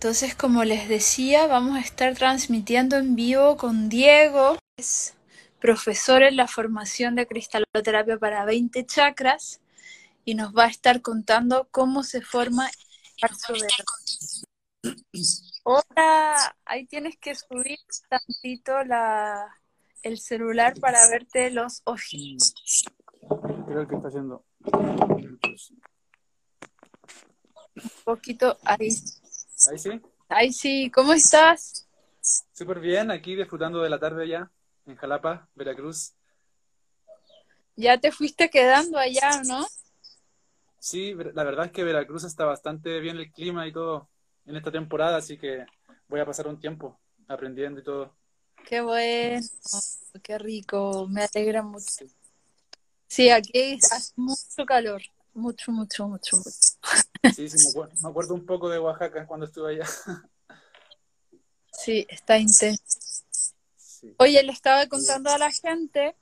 Entonces, como les decía, vamos a estar transmitiendo en vivo con Diego, que es profesor en la formación de cristaloterapia para 20 chakras, y nos va a estar contando cómo se forma el. Hola, ahí tienes que subir tantito la, el celular para verte los ojitos. Creo que está haciendo. Un poquito ahí. Ahí sí. Ahí sí, ¿cómo estás? Súper bien, aquí disfrutando de la tarde ya, en Jalapa, Veracruz. Ya te fuiste quedando allá, ¿no? Sí, la verdad es que Veracruz está bastante bien el clima y todo en esta temporada, así que voy a pasar un tiempo aprendiendo y todo. Qué bueno, qué rico, me alegra mucho. Sí, aquí hace mucho calor, mucho, mucho, mucho, mucho. Sí, sí, me acuerdo, me acuerdo un poco de Oaxaca cuando estuve allá. Sí, está intenso. Sí. Oye, le estaba contando a la gente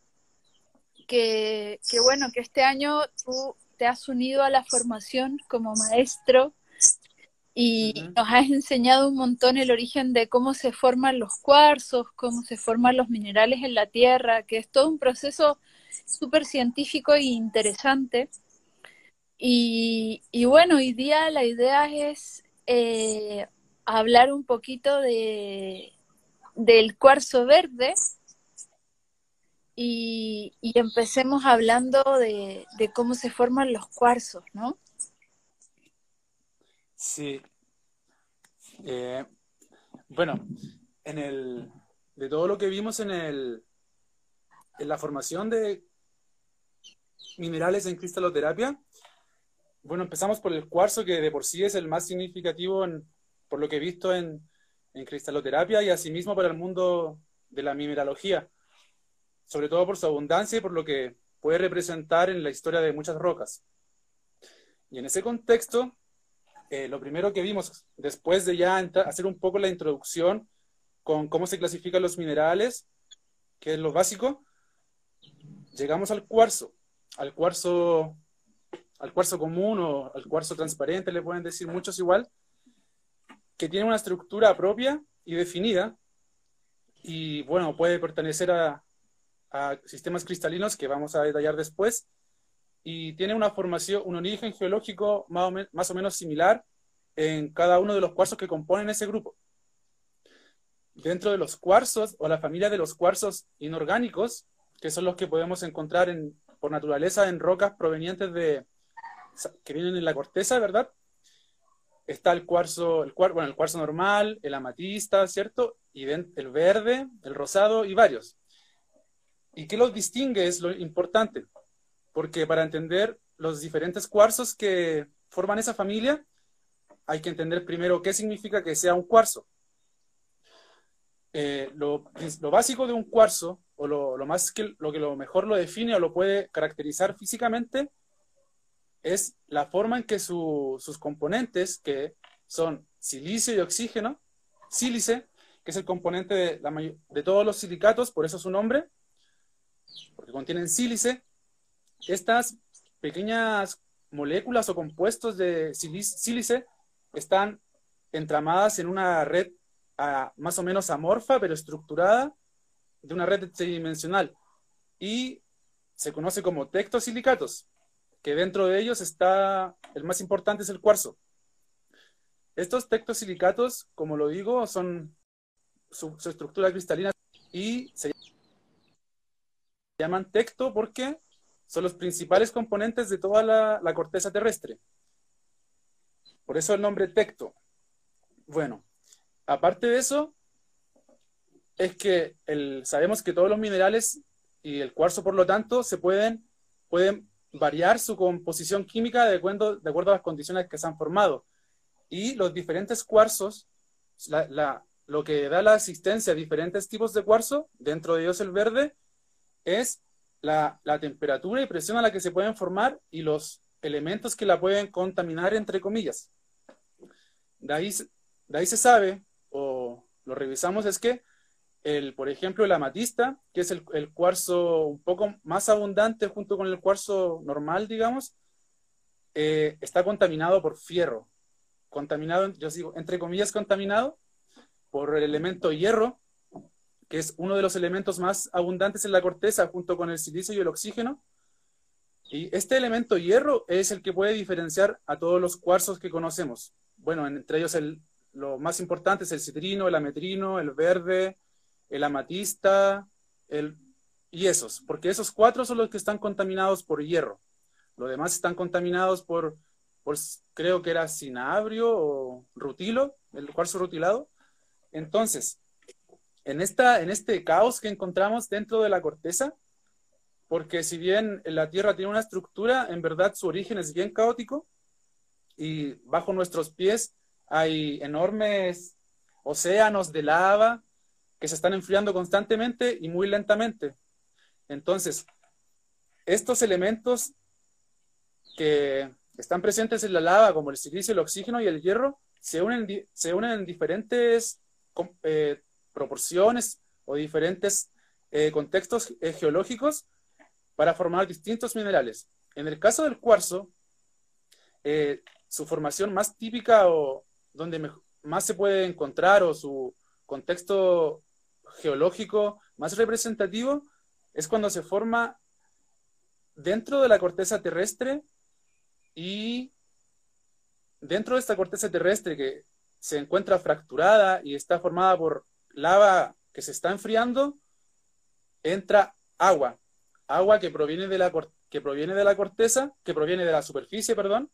que, que, bueno, que este año tú te has unido a la formación como maestro y nos has enseñado un montón el origen de cómo se forman los cuarzos, cómo se forman los minerales en la tierra, que es todo un proceso súper científico e interesante. Y, y bueno, hoy día la idea es eh, hablar un poquito de, del cuarzo verde y, y empecemos hablando de, de cómo se forman los cuarzos, ¿no? Sí. Eh, bueno, en el, de todo lo que vimos en el, en la formación de minerales en cristaloterapia, bueno, empezamos por el cuarzo, que de por sí es el más significativo en, por lo que he visto en, en cristaloterapia y asimismo para el mundo de la mineralogía, sobre todo por su abundancia y por lo que puede representar en la historia de muchas rocas. Y en ese contexto, eh, lo primero que vimos, después de ya hacer un poco la introducción con cómo se clasifican los minerales, que es lo básico, llegamos al cuarzo, al cuarzo, al cuarzo común o al cuarzo transparente, le pueden decir muchos igual, que tiene una estructura propia y definida, y bueno, puede pertenecer a, a sistemas cristalinos que vamos a detallar después, y tiene una formación, un origen geológico más o, más o, menos similar en cada uno de los cuarzos que componen ese grupo. Dentro de los cuarzos o la familia de los cuarzos inorgánicos, que son los que podemos encontrar en, por naturaleza en rocas provenientes de que vienen en la corteza, ¿verdad? Está el cuarzo, el, bueno, el cuarzo normal, el amatista, ¿cierto? Y el verde, el rosado y varios. ¿Y qué los distingue? Es lo importante porque para entender los diferentes cuarzos que forman esa familia, hay que entender primero qué significa que sea un cuarzo. Eh, lo, lo, básico de un cuarzo, o lo, lo, más que lo que lo mejor lo define o lo puede caracterizar físicamente, es la forma en que su, sus componentes, que son silicio y oxígeno, sílice, que es el componente de, la, de todos los silicatos, por eso su nombre, porque contienen sílice, estas pequeñas moléculas o compuestos de sílice están entramadas en una red uh, más o menos amorfa, pero estructurada, de una red tridimensional. Y se conoce como tectosilicatos, que dentro de ellos está, el más importante es el cuarzo. Estos tectosilicatos, como lo digo, son su, estructura cristalina y se llaman tecto porque son los principales componentes de toda la, la, corteza terrestre. Por eso el nombre tecto. Bueno, aparte de eso, es que el, sabemos que todos los minerales y el cuarzo, por lo tanto, se pueden, pueden variar su composición química de acuerdo, de acuerdo a las condiciones que se han formado. Y los diferentes cuarzos, lo que da la existencia a diferentes tipos de cuarzo, dentro de ellos el verde, es la, la, temperatura y presión a la que se pueden formar y los elementos que la pueden contaminar, entre comillas. De ahí, de ahí se sabe, o lo revisamos, es que, el, por ejemplo, el amatista, que es el, cuarzo un poco más abundante junto con el cuarzo normal, digamos, eh, está contaminado por fierro. contaminado, yo digo, entre comillas, contaminado por el elemento hierro, que es uno de los elementos más abundantes en la corteza junto con el silicio y el oxígeno. Y este elemento hierro es el que puede diferenciar a todos los cuarzos que conocemos. Bueno, entre ellos el, lo más importante es el citrino, el ametrino, el verde, el amatista, el, y esos, porque esos cuatro son los que están contaminados por hierro. Los demás están contaminados por, por creo que era cinabrio o rutilo, el cuarzo rutilado. Entonces, en, esta, en este caos que encontramos dentro de la corteza, porque si bien la Tierra tiene una estructura, en verdad su origen es bien caótico y bajo nuestros pies hay enormes océanos de lava que se están enfriando constantemente y muy lentamente. Entonces, estos elementos que están presentes en la lava, como el silicio, el oxígeno y el hierro, se unen, se unen en diferentes eh, proporciones o diferentes eh, contextos eh, geológicos para formar distintos minerales. En el caso del cuarzo, su formación más típica o donde más se puede encontrar o su contexto geológico más representativo es cuando se forma dentro de la corteza terrestre y dentro de esta corteza terrestre que se encuentra fracturada y está formada por lava que se está enfriando, entra agua, agua que proviene de la, que proviene de la corteza, que proviene de la superficie, perdón,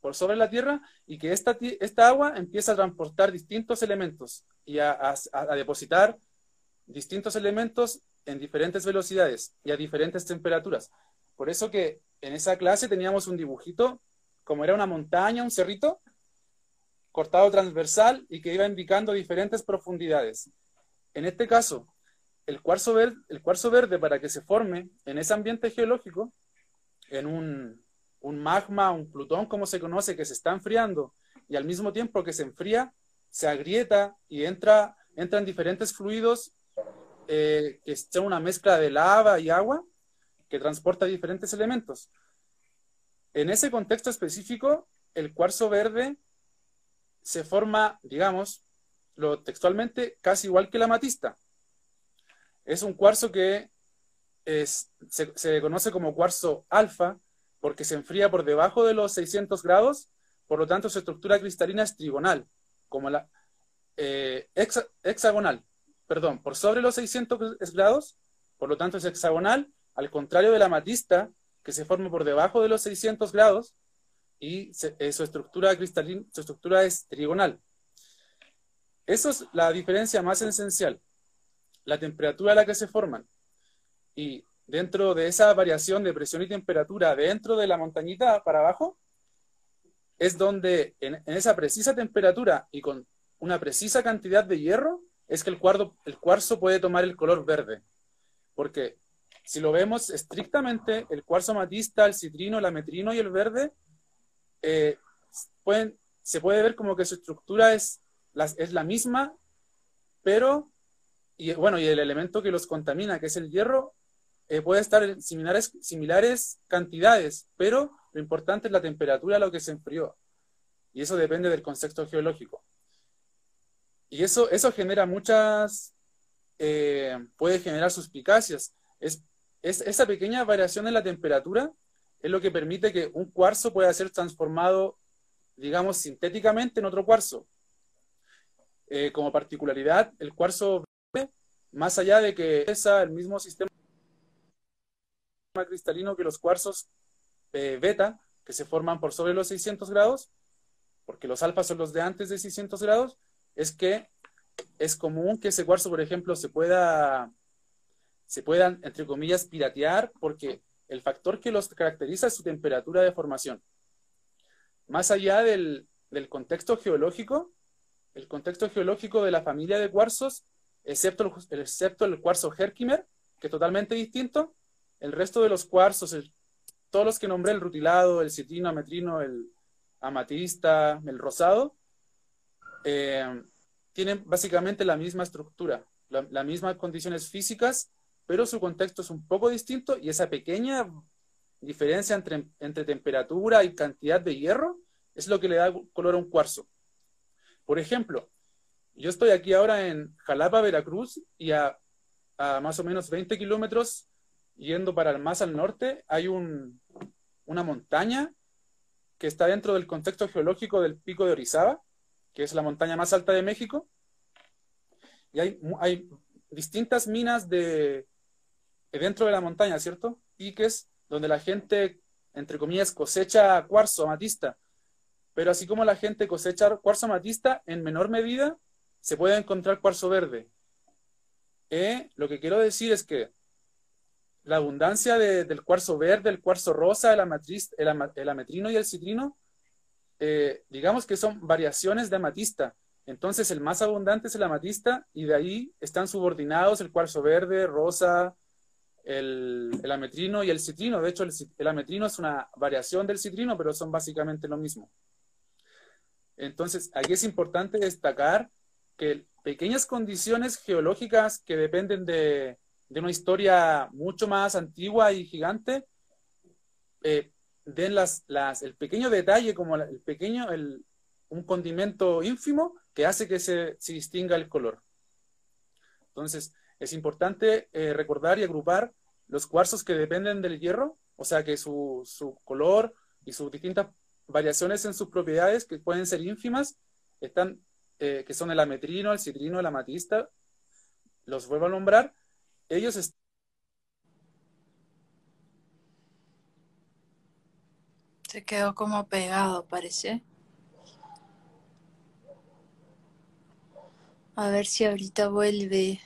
por sobre la tierra, y que esta, esta agua empieza a transportar distintos elementos y a, a depositar distintos elementos en diferentes velocidades y a diferentes temperaturas. Por eso que en esa clase teníamos un dibujito, como era una montaña, un cerrito, cortado transversal y que iba indicando diferentes profundidades. En este caso, el cuarzo, verde, el cuarzo verde para que se forme en ese ambiente geológico, en un, un magma, un plutón como se conoce, que se está enfriando y al mismo tiempo que se enfría, se agrieta y entra, entran diferentes fluidos eh, que son una mezcla de lava y agua que transporta diferentes elementos. En ese contexto específico, el cuarzo verde se forma, digamos, lo textualmente, casi igual que la amatista. Es un cuarzo que es, se, conoce como cuarzo alfa porque se enfría por debajo de los 600 grados, por lo tanto su estructura cristalina es trigonal, como la eh, hexagonal, perdón, por sobre los 600 grados, por lo tanto es hexagonal, al contrario de la amatista, que se forma por debajo de los 600 grados, y eh, su estructura cristalina, su estructura es trigonal. Esa es la diferencia más esencial, la temperatura a la que se forman. Y dentro de esa variación de presión y temperatura dentro de la montañita para abajo, es donde en, esa precisa temperatura y con una precisa cantidad de hierro, es que el cuarzo, puede tomar el color verde. Porque si lo vemos estrictamente, el cuarzo matista, el citrino, el ametrino y el verde eh, se puede ver como que su estructura es la, la misma, pero, y, bueno, y el elemento que los contamina, que es el hierro, eh, puede estar en similares, similares cantidades, pero lo importante es la temperatura a lo que se enfrió. Y eso depende del contexto geológico. Y eso, eso genera muchas, eh, puede generar suspicacias. Es, es, esa pequeña variación en la temperatura es lo que permite que un cuarzo pueda ser transformado, digamos, sintéticamente en otro cuarzo. Eh, como particularidad, el cuarzo más allá de que es el mismo sistema cristalino que los cuarzos eh, beta, que se forman por sobre los 600 grados, porque los alfas son los de antes de 600 grados, es que es común que ese cuarzo, por ejemplo, se pueda, se puedan, entre comillas, piratear, porque el factor que los caracteriza es su temperatura de formación. Más allá del, contexto geológico, el contexto geológico de la familia de cuarzos, excepto el, excepto el cuarzo Herkimer, que es totalmente distinto, el resto de los cuarzos, todos los que nombré, el rutilado, el citrino, ametrino, el amatista, el rosado, eh, tienen básicamente la misma estructura, las mismas condiciones físicas pero su contexto es un poco distinto y esa pequeña diferencia entre, temperatura y cantidad de hierro es lo que le da color a un cuarzo. Por ejemplo, yo estoy aquí ahora en Jalapa, Veracruz, y a, más o menos 20 kilómetros, yendo para el más al norte, hay un, una montaña que está dentro del contexto geológico del pico de Orizaba, que es la montaña más alta de México. Y hay, distintas minas de, dentro de la montaña, ¿cierto? Piques donde la gente, entre comillas, cosecha cuarzo amatista. Pero así como la gente cosecha cuarzo amatista, en menor medida se puede encontrar cuarzo verde. Eh, lo que quiero decir es que la abundancia del cuarzo verde, el cuarzo rosa, el, el, ametrino y el citrino, eh, digamos que son variaciones de amatista. Entonces el más abundante es el amatista y de ahí están subordinados el cuarzo verde, rosa, el, ametrino y el citrino. De hecho, el, ametrino es una variación del citrino, pero son básicamente lo mismo. Entonces, aquí es importante destacar que pequeñas condiciones geológicas que dependen de, una historia mucho más antigua y gigante, eh, den las, el pequeño detalle, como el pequeño, el, un condimento ínfimo que hace que se, distinga el color. Entonces, es importante eh, recordar y agrupar los cuarzos que dependen del hierro, o sea que su, color y sus distintas variaciones en sus propiedades, que pueden ser ínfimas, están, eh, que son el ametrino, el citrino, el amatista, los vuelvo a nombrar, ellos Se quedó como pegado, parece. A ver si ahorita vuelve.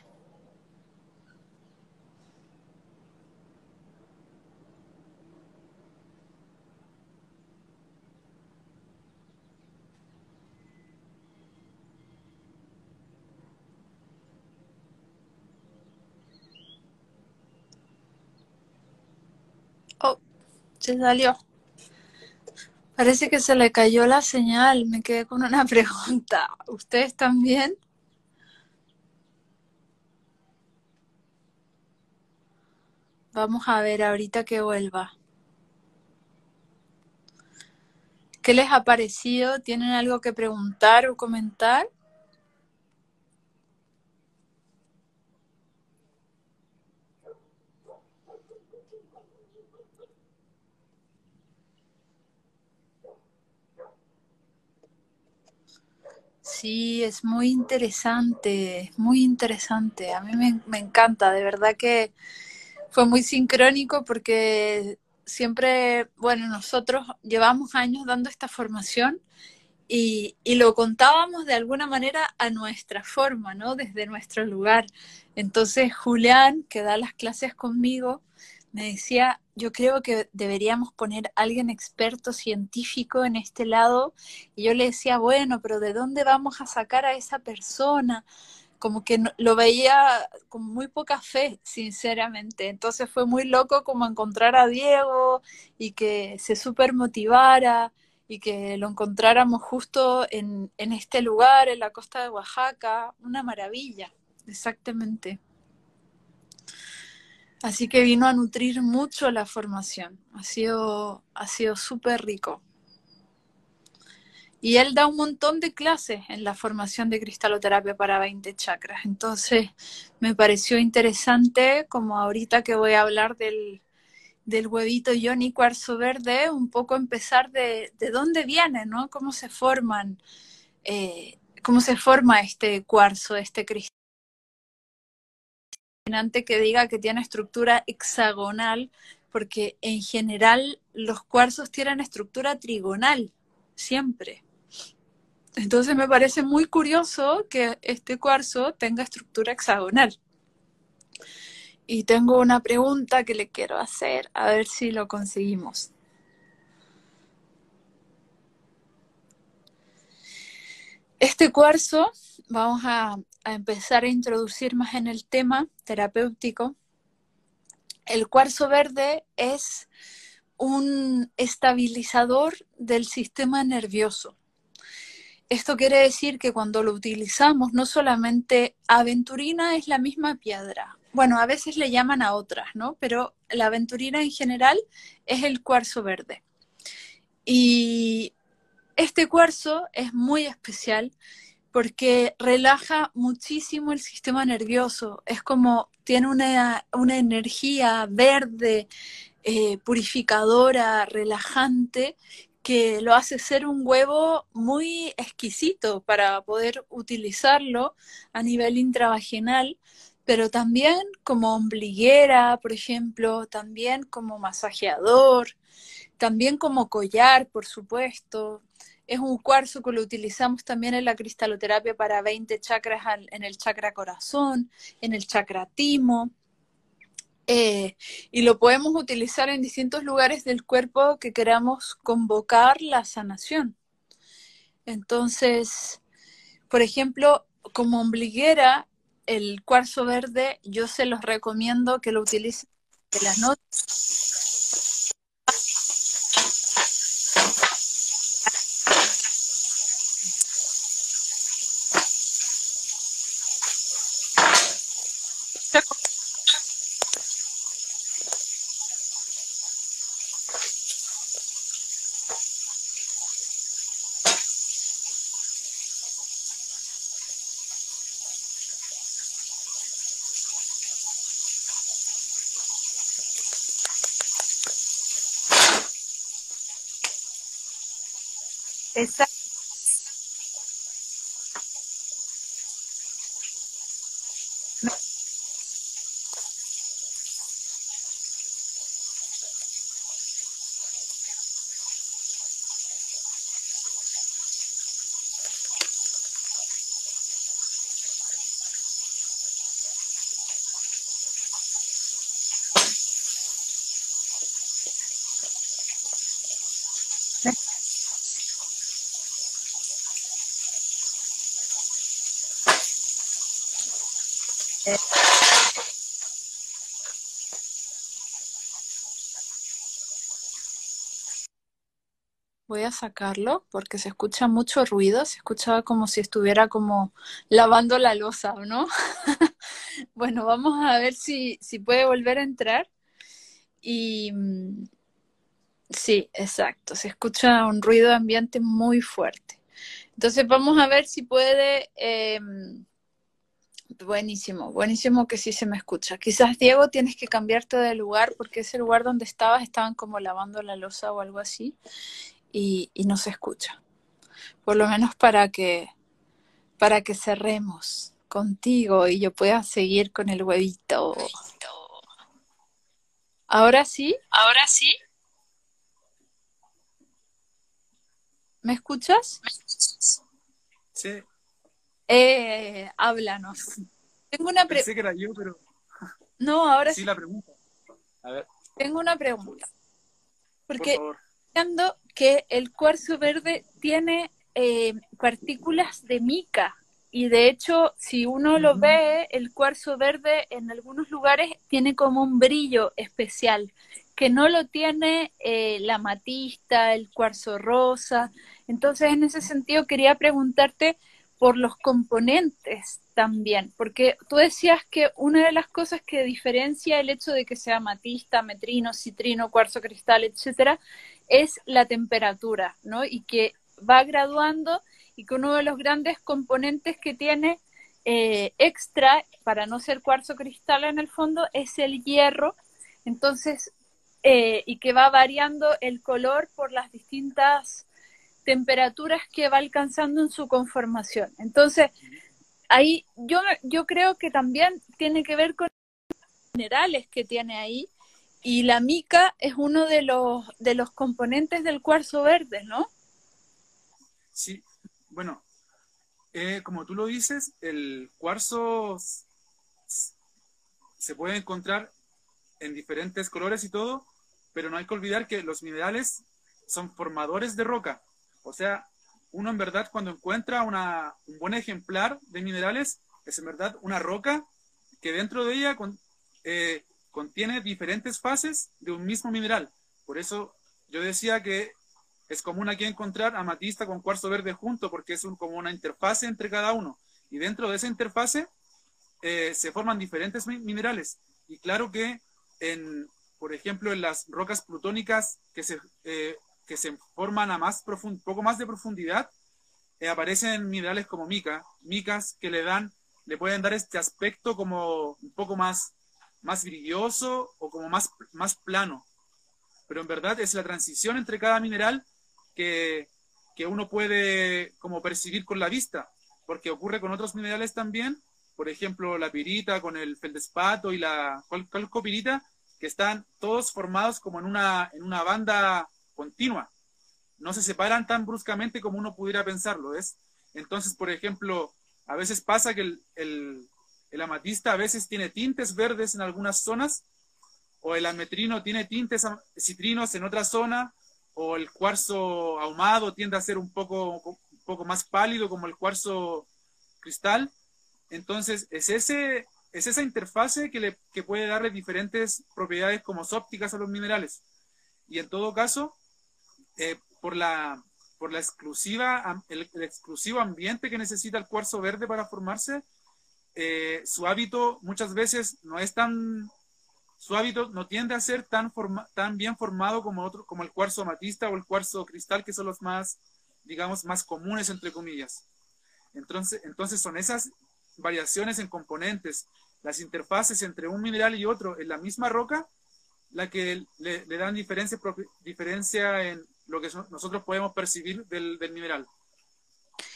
Oh, se salió. Parece que se le cayó la señal. Me quedé con una pregunta. ¿Ustedes también? Vamos a ver ahorita que vuelva. ¿Qué les ha parecido? ¿Tienen algo que preguntar o comentar? Sí, es muy interesante, muy interesante. A mí me, me encanta, de verdad que fue muy sincrónico porque siempre, bueno, nosotros llevamos años dando esta formación y, lo contábamos de alguna manera a nuestra forma, ¿no? Desde nuestro lugar. Entonces Julián, que da las clases conmigo, me decía, yo creo que deberíamos poner a alguien experto científico en este lado. Y yo le decía, bueno, pero ¿de dónde vamos a sacar a esa persona? como que lo veía con muy poca fe, sinceramente. Entonces fue muy loco como encontrar a Diego y que se super motivara y que lo encontráramos justo en, en este lugar, en la costa de Oaxaca. Una maravilla, exactamente. Así que vino a nutrir mucho la formación. Ha sido, ha sido súper rico. Y él da un montón de clases en la formación de cristaloterapia para 20 chakras. Entonces, me pareció interesante, como ahorita que voy a hablar del, del huevito Yoni cuarzo verde, un poco empezar de, de dónde viene, ¿no? Cómo se forman, eh, cómo se forma este cuarzo, este cristal que diga que tiene estructura hexagonal, porque en general los cuarzos tienen estructura trigonal, siempre. Entonces me parece muy curioso que este cuarzo tenga estructura hexagonal. Y tengo una pregunta que le quiero hacer, a ver si lo conseguimos. Este cuarzo, vamos a, empezar a introducir más en el tema terapéutico. El cuarzo verde es un estabilizador del sistema nervioso. Esto quiere decir que cuando lo utilizamos, no solamente aventurina es la misma piedra. Bueno, a veces le llaman a otras, ¿no? Pero la aventurina en general es el cuarzo verde. Y este cuarzo es muy especial porque relaja muchísimo el sistema nervioso. Es como tiene una, energía verde, eh, purificadora, relajante, que lo hace ser un huevo muy exquisito para poder utilizarlo a nivel intravaginal, pero también como ombliguera, por ejemplo, también como masajeador, también como collar, por supuesto. Es un cuarzo que lo utilizamos también en la cristaloterapia para 20 chakras en el chakra corazón, en el chakra timo. Eh, y lo podemos utilizar en distintos lugares del cuerpo que queramos convocar la sanación. Entonces, por ejemplo, como ombliguera, el cuarzo verde, yo se los recomiendo que lo utilicen de las noches Voy a sacarlo porque se escucha mucho ruido, se escucha como si estuviera como lavando la losa, ¿no? bueno, vamos a ver si, si puede volver a entrar. Y mm, sí, exacto, se escucha un ruido ambiente muy fuerte. Entonces vamos a ver si puede... Em, buenísimo, buenísimo que sí se me escucha. Quizás, Diego, tienes que cambiarte de lugar porque ese lugar donde estabas estaban como lavando la losa o algo así y, no se escucha. Por lo menos para que, para que cerremos contigo y yo pueda seguir con el huevito. Ahora sí. Ahora sí. ¿Me escuchas? Sí. Eh, háblanos. Tengo una pregunta. Pensé que era yo, pero. No, ahora sí. la pregunta. A ver. Tengo una pregunta. Porque viendo que el cuarzo verde tiene eh, partículas de mica y de hecho si uno lo ve el cuarzo verde en algunos lugares tiene como un brillo especial que no lo tiene eh, la matista, el cuarzo rosa. Entonces en ese sentido quería preguntarte por los componentes también, porque tú decías que una de las cosas que diferencia el hecho de que sea matista, metrino, citrino, cuarzo cristal, etcétera, es la temperatura, ¿no? Y que va graduando y que uno de los grandes componentes que tiene eh, extra, para no ser cuarzo cristal en el fondo, es el hierro. Entonces, eh, y que va variando el color por las distintas temperaturas que va alcanzando en su conformación. Entonces, ahí yo, yo creo que también tiene que ver con los minerales que tiene ahí y la mica es uno de los, de los componentes del cuarzo verde, ¿no? Sí, bueno, eh, como tú lo dices, el cuarzo se puede encontrar en diferentes colores y todo, pero no hay que olvidar que los minerales son formadores de roca. O sea, uno en verdad cuando encuentra una, un buen ejemplar de minerales, es en verdad una roca que dentro de ella eh, contiene diferentes fases de un mismo mineral. Por eso yo decía que es común aquí encontrar amatista con cuarzo verde junto, porque es como una interfase entre cada uno. Y dentro de esa interfase eh, se forman diferentes minerales. Y claro que, en, por ejemplo, en las rocas plutónicas que se eh, que se forman a más poco más de profundidad, eh, aparecen minerales como mica, micas que le dan, le pueden dar este aspecto como un poco más, más brilloso o como más, más plano. Pero en verdad es la transición entre cada mineral que, que uno puede como percibir con la vista, porque ocurre con otros minerales también, por ejemplo, la pirita con el feldespato y la calcopirita, que están todos formados como en una, en una banda continua. No se separan tan bruscamente como uno pudiera pensarlo. ¿es? Entonces, por ejemplo, a veces pasa que el, el, el amatista a veces tiene tintes verdes en algunas zonas, o el ametrino tiene tintes citrinos en otra zona, o el cuarzo ahumado tiende a ser un poco, un poco más pálido como el cuarzo cristal. Entonces, es, ese, es esa interfase que, le, que puede darle diferentes propiedades como ópticas a los minerales. Y en todo caso, eh, por, la, por la exclusiva, el, exclusivo ambiente que necesita el cuarzo verde para formarse, eh, su hábito muchas veces no es tan, su hábito no tiende a ser tan, tan bien formado como, otro, como el cuarzo amatista o el cuarzo cristal, que son los más, digamos, más comunes, entre comillas. Entonces, entonces son esas variaciones en componentes, las interfaces entre un mineral y otro en la misma roca, la que le, dan diferencia, diferencia en lo que nosotros podemos percibir del, mineral.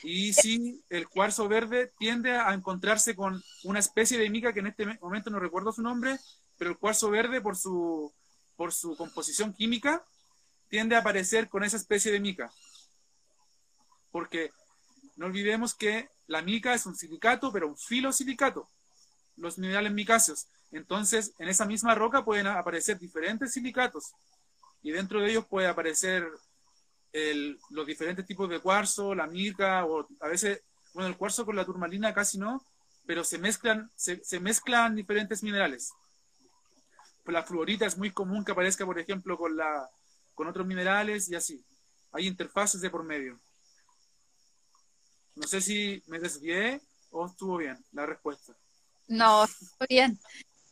Y si el cuarzo verde tiende a encontrarse con una especie de mica que en este momento no recuerdo su nombre, pero el cuarzo verde por su, por su composición química tiende a aparecer con esa especie de mica. Porque no olvidemos que la mica es un silicato, pero un filosilicato, los minerales micáceos. Entonces, en esa misma roca pueden aparecer diferentes silicatos y dentro de ellos puede aparecer los diferentes tipos de cuarzo, la mica, o a veces, bueno, el cuarzo con la turmalina casi no, pero se mezclan, se, mezclan diferentes minerales. La fluorita es muy común que aparezca, por ejemplo, con, la, con otros minerales y así. Hay interfaces de por medio. No sé si me desvié o estuvo bien la respuesta. No, bien.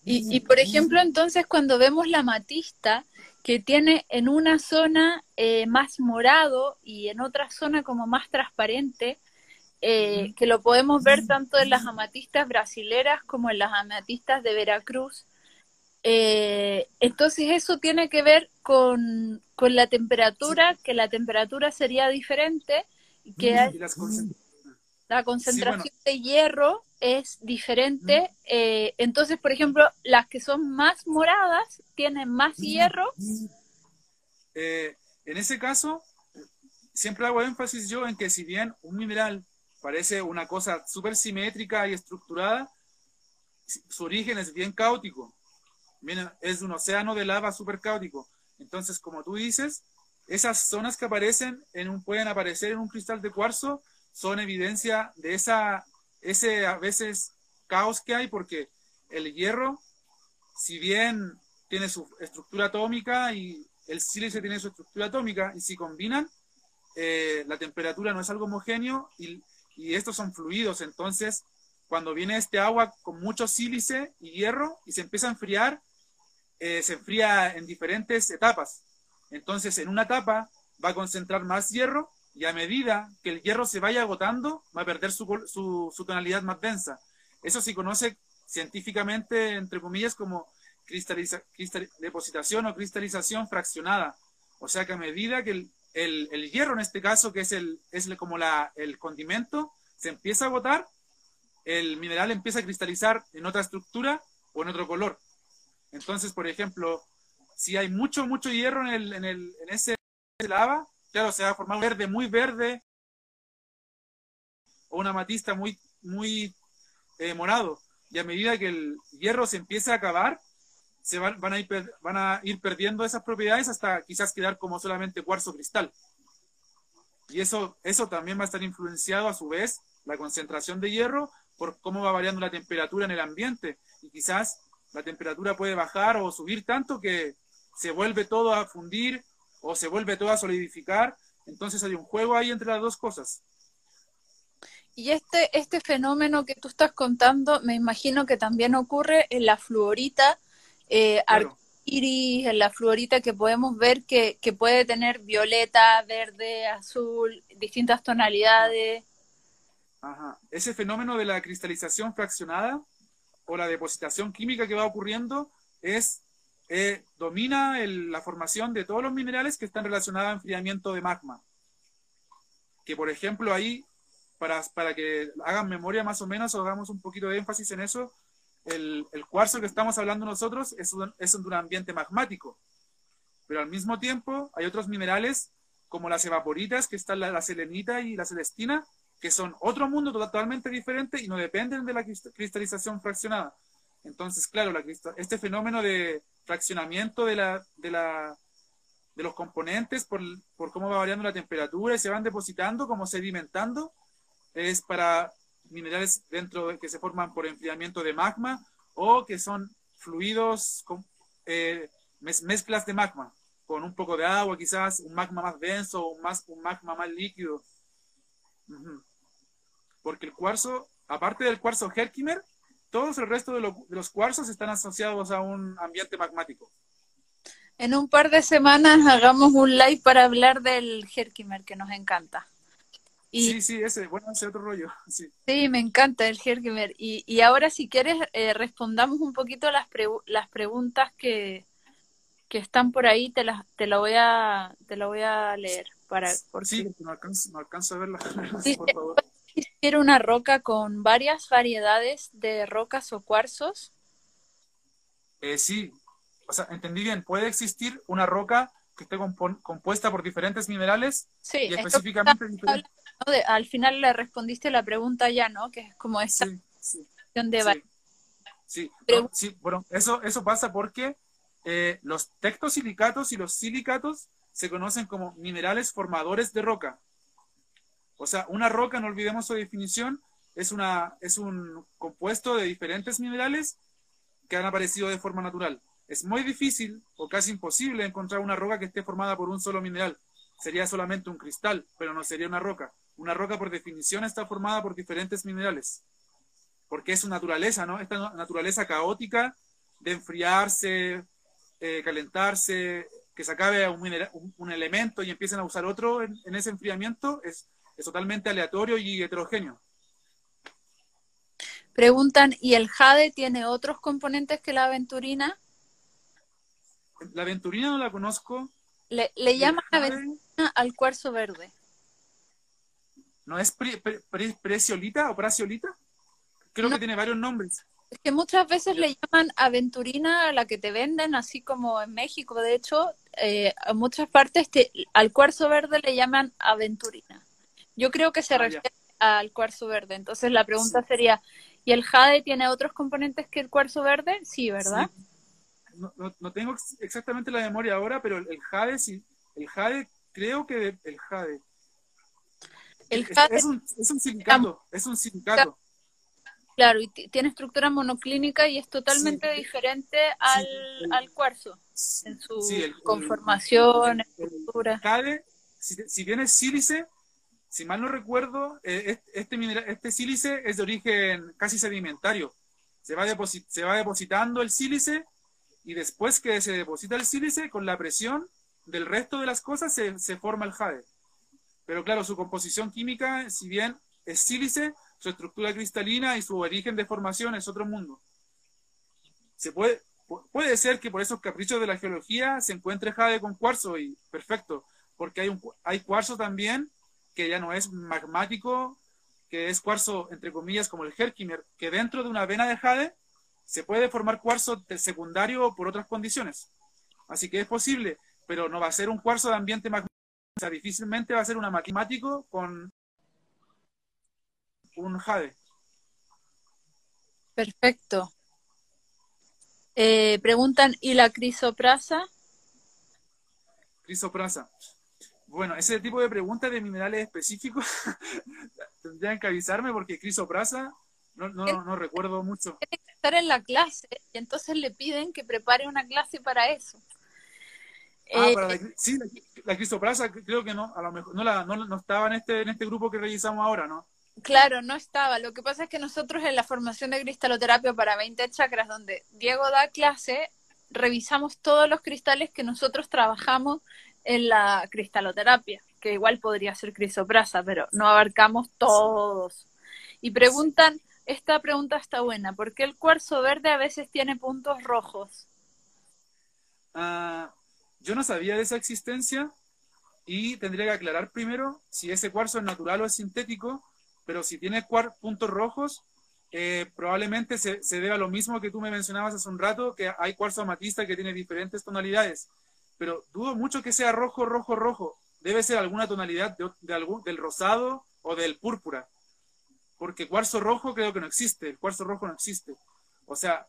Y, y, por ejemplo, entonces cuando vemos la matista, que tiene en una zona eh, más morado y en otra zona como más transparente, eh, que lo podemos ver tanto en las amatistas brasileras como en las amatistas de Veracruz. Eh, entonces eso tiene que ver con, con, la temperatura, que la temperatura sería diferente, que hay, la concentración de hierro es diferente. Eh, entonces, por ejemplo, las que son más moradas tienen más hierro. Eh, en ese caso, siempre hago énfasis yo en que si bien un mineral parece una cosa súper simétrica y estructurada, su origen es bien caótico. es un océano de lava súper caótico. Entonces, como tú dices, esas zonas que aparecen en un, pueden aparecer en un cristal de cuarzo son evidencia de esa, ese a veces caos que hay, porque el hierro, si bien tiene su estructura atómica y el sílice tiene su estructura atómica, y si combinan, eh, la temperatura no es algo homogéneo y, y, estos son fluidos. Entonces, cuando viene este agua con mucho sílice y hierro y se empieza a enfriar, eh, se enfría en diferentes etapas. Entonces, en una etapa va a concentrar más hierro y a medida que el hierro se vaya agotando, va a perder su, su, tonalidad más densa. Eso se conoce científicamente, entre comillas, como cristaliza, depositación o cristalización fraccionada. O sea que a medida que el, el, el hierro, en este caso, que es, el, es como la, el condimento, se empieza a agotar, el mineral empieza a cristalizar en otra estructura o en otro color. Entonces, por ejemplo, si hay mucho, mucho hierro en, el, en, el, en ese lava, claro, se va a formar un verde muy verde o una matista muy, muy eh, morado. Y a medida que el hierro se empieza a acabar, se van, van, a ir, van a ir perdiendo esas propiedades hasta quizás quedar como solamente cuarzo cristal. Y eso, eso también va a estar influenciado a su vez la concentración de hierro por cómo va variando la temperatura en el ambiente. Y quizás la temperatura puede bajar o subir tanto que se vuelve todo a fundir o se vuelve todo a solidificar. Entonces hay un juego ahí entre las dos cosas. Y este, este fenómeno que tú estás contando, me imagino que también ocurre en la fluorita eh, en la fluorita que podemos ver que, que puede tener violeta, verde, azul, distintas tonalidades. Ajá. Ese fenómeno de la cristalización fraccionada o la depositación química que va ocurriendo es eh, domina la formación de todos los minerales que están relacionados a enfriamiento de magma. Que por ejemplo ahí, para, para que hagan memoria más o menos o hagamos un poquito de énfasis en eso, el, cuarzo que estamos hablando nosotros es un, es un ambiente magmático. Pero al mismo tiempo hay otros minerales como las evaporitas, que están la selenita y la celestina, que son otro mundo totalmente diferente y no dependen de la cristalización fraccionada. Entonces, claro, este fenómeno de fraccionamiento de, la, de, la, de los componentes por, por, cómo va variando la temperatura y se van depositando como sedimentando, es para minerales dentro que se forman por enfriamiento de magma o que son fluidos, con, eh, mezclas de magma, con un poco de agua, quizás un magma más denso o más, un magma más líquido. Porque el cuarzo, aparte del cuarzo Herkimer, todos el resto de, los cuarzos están asociados a un ambiente magmático. En un par de semanas hagamos un live para hablar del Herkimer, que nos encanta. sí, sí, ese, bueno, ese otro rollo. Sí, me encanta el Herkimer. Y, y ahora, si quieres, eh, respondamos un poquito las, las preguntas que, que están por ahí, te las te la voy a te la voy a leer para sí no alcanzo, a verla por favor existir una roca con varias variedades de rocas o cuarzos? Eh, sí, o sea, entendí bien, puede existir una roca que esté compuesta por diferentes minerales sí, y específicamente al final le respondiste la pregunta ya, ¿no? Que es como esta sí, de sí, sí, bueno, eso, eso pasa porque eh, los tectosilicatos y los silicatos se conocen como minerales formadores de roca. O sea, una roca, no olvidemos su definición, es, una, es un compuesto de diferentes minerales que han aparecido de forma natural. Es muy difícil o casi imposible encontrar una roca que esté formada por un solo mineral. Sería solamente un cristal, pero no sería una roca. Una roca por definición está formada por diferentes minerales. Porque es su naturaleza, ¿no? Esta naturaleza caótica de enfriarse, eh, calentarse, que se acabe un, un, elemento y empiecen a usar otro en, en ese enfriamiento, es es totalmente aleatorio y heterogéneo. Preguntan, ¿y el jade tiene otros componentes que la aventurina? La aventurina no la conozco. Le, le llaman aventurina al cuarzo verde. ¿No es preciolita o praciolita? Creo que tiene varios nombres. Es que muchas veces le llaman aventurina a la que te venden, así como en México. De hecho, eh, en muchas partes al cuarzo verde le llaman aventurina. Yo creo que se ah, refiere al cuarzo verde. Entonces la pregunta sería, ¿y el jade tiene otros componentes que el cuarzo verde? Sí, ¿verdad? No, tengo exactamente la memoria ahora, pero el, jade sí, el jade creo que el jade. El jade es, un, es un silicato, es un silicato. Claro, y tiene estructura monoclínica y es totalmente diferente al, al, cuarzo en su conformación, estructura. Jade, si, si bien es sílice, si mal no recuerdo, eh, este, este sílice es de origen casi sedimentario. Se va, se va depositando el sílice y después que se deposita el sílice, con la presión del resto de las cosas se, se forma el jade. Pero claro, su composición química, si bien es sílice, su estructura cristalina y su origen de formación es otro mundo. Se puede, puede ser que por esos caprichos de la geología se encuentre jade con cuarzo y perfecto, porque hay, un, hay cuarzo también que ya no es magmático, que es cuarzo, entre comillas, como el Herkimer, que dentro de una vena de jade se puede formar cuarzo secundario por otras condiciones. Así que es posible, pero no va a ser un cuarzo de ambiente magmático, o sea, difícilmente va a ser una matemático con un jade. Perfecto. Eh, preguntan, ¿y la crisoprasa? Crisoprasa. Bueno, ese tipo de preguntas de minerales específicos tendrían que avisarme porque crisoprasa no, no, no recuerdo mucho. Tiene que estar en la clase y entonces le piden que prepare una clase para eso. Ah, para la, eh, sí, la, crisoprasa creo que no, a lo mejor no, la, no, no estaba en este, en este grupo que revisamos ahora, ¿no? Claro, no estaba. Lo que pasa es que nosotros en la formación de cristaloterapia para 20 chakras, donde Diego da clase, revisamos todos los cristales que nosotros trabajamos en la cristaloterapia, que igual podría ser crisoprasa, pero no abarcamos todos. Y preguntan, esta pregunta está buena, ¿por qué el cuarzo verde a veces tiene puntos rojos? Ah, yo no sabía de esa existencia y tendría que aclarar primero si ese cuarzo es natural o es sintético, pero si tiene puntos rojos, eh, probablemente se, se debe a lo mismo que tú me mencionabas hace un rato, que hay cuarzo amatista que tiene diferentes tonalidades, pero dudo mucho que sea rojo, rojo, rojo. Debe ser alguna tonalidad de, algún, del rosado o del púrpura, porque cuarzo rojo creo que no existe, el cuarzo rojo no existe. O sea,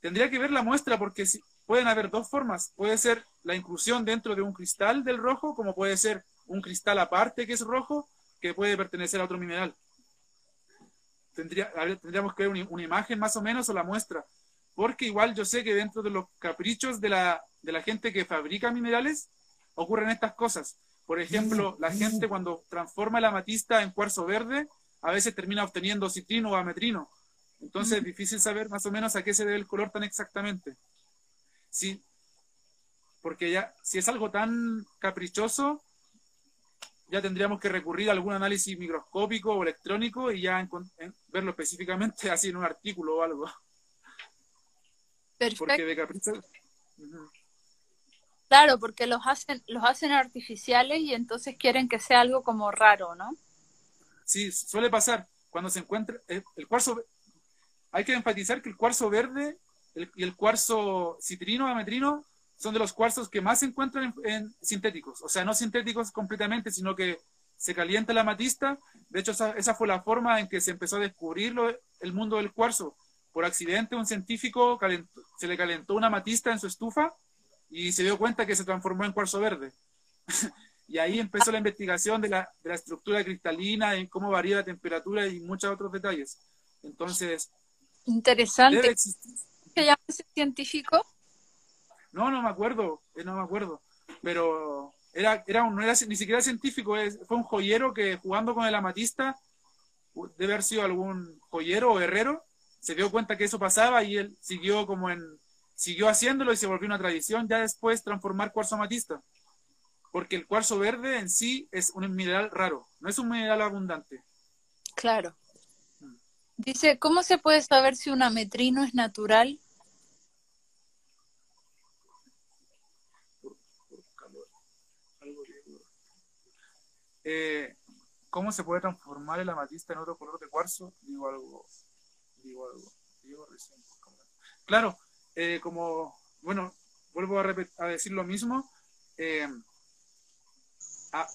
tendría que ver la muestra porque si, pueden haber dos formas. Puede ser la inclusión dentro de un cristal del rojo, como puede ser un cristal aparte que es rojo, que puede pertenecer a otro mineral. Tendría, tendríamos que ver una, imagen más o menos o la muestra. Porque igual yo sé que dentro de los caprichos de la, de la gente que fabrica minerales ocurren estas cosas. Por ejemplo, la gente cuando transforma la amatista en cuarzo verde, a veces termina obteniendo citrino o ametrino. Entonces es difícil saber más o menos a qué se debe el color tan exactamente. Sí, porque ya, si es algo tan caprichoso, ya tendríamos que recurrir a algún análisis microscópico o electrónico y ya verlo específicamente así en un artículo o algo. Perfecto. Porque de capricho. Claro, porque los hacen, los hacen artificiales y entonces quieren que sea algo como raro, ¿no? Sí, suele pasar. Cuando se encuentra eh, el cuarzo, hay que enfatizar que el cuarzo verde y el cuarzo citrino, ametrino, son de los cuarzos que más se encuentran en, sintéticos. O sea, no sintéticos completamente, sino que se calienta la amatista. De hecho, esa, fue la forma en que se empezó a descubrir el mundo del cuarzo. Por accidente, un científico se le calentó una amatista en su estufa y se dio cuenta que se transformó en cuarzo verde. y ahí empezó la investigación de la, de la estructura cristalina, en cómo varía la temperatura y muchos otros detalles. Entonces, interesante se llama ese científico? No, no me acuerdo, eh, no me acuerdo. Pero era, era no era ni siquiera científico, fue un joyero que jugando con el amatista, debe haber sido algún joyero o herrero, se dio cuenta que eso pasaba y él siguió como en, siguió haciéndolo y se volvió una tradición ya después transformar cuarzo amatista. Porque el cuarzo verde en sí es un mineral raro, no es un mineral abundante. Claro. Dice, ¿cómo se puede saber si un ametrino es natural? Eh, ¿Cómo se puede transformar el amatista en otro color de cuarzo? Digo algo, digo algo, digo recién. Claro, eh, como, bueno, vuelvo a, a decir lo mismo. Eh,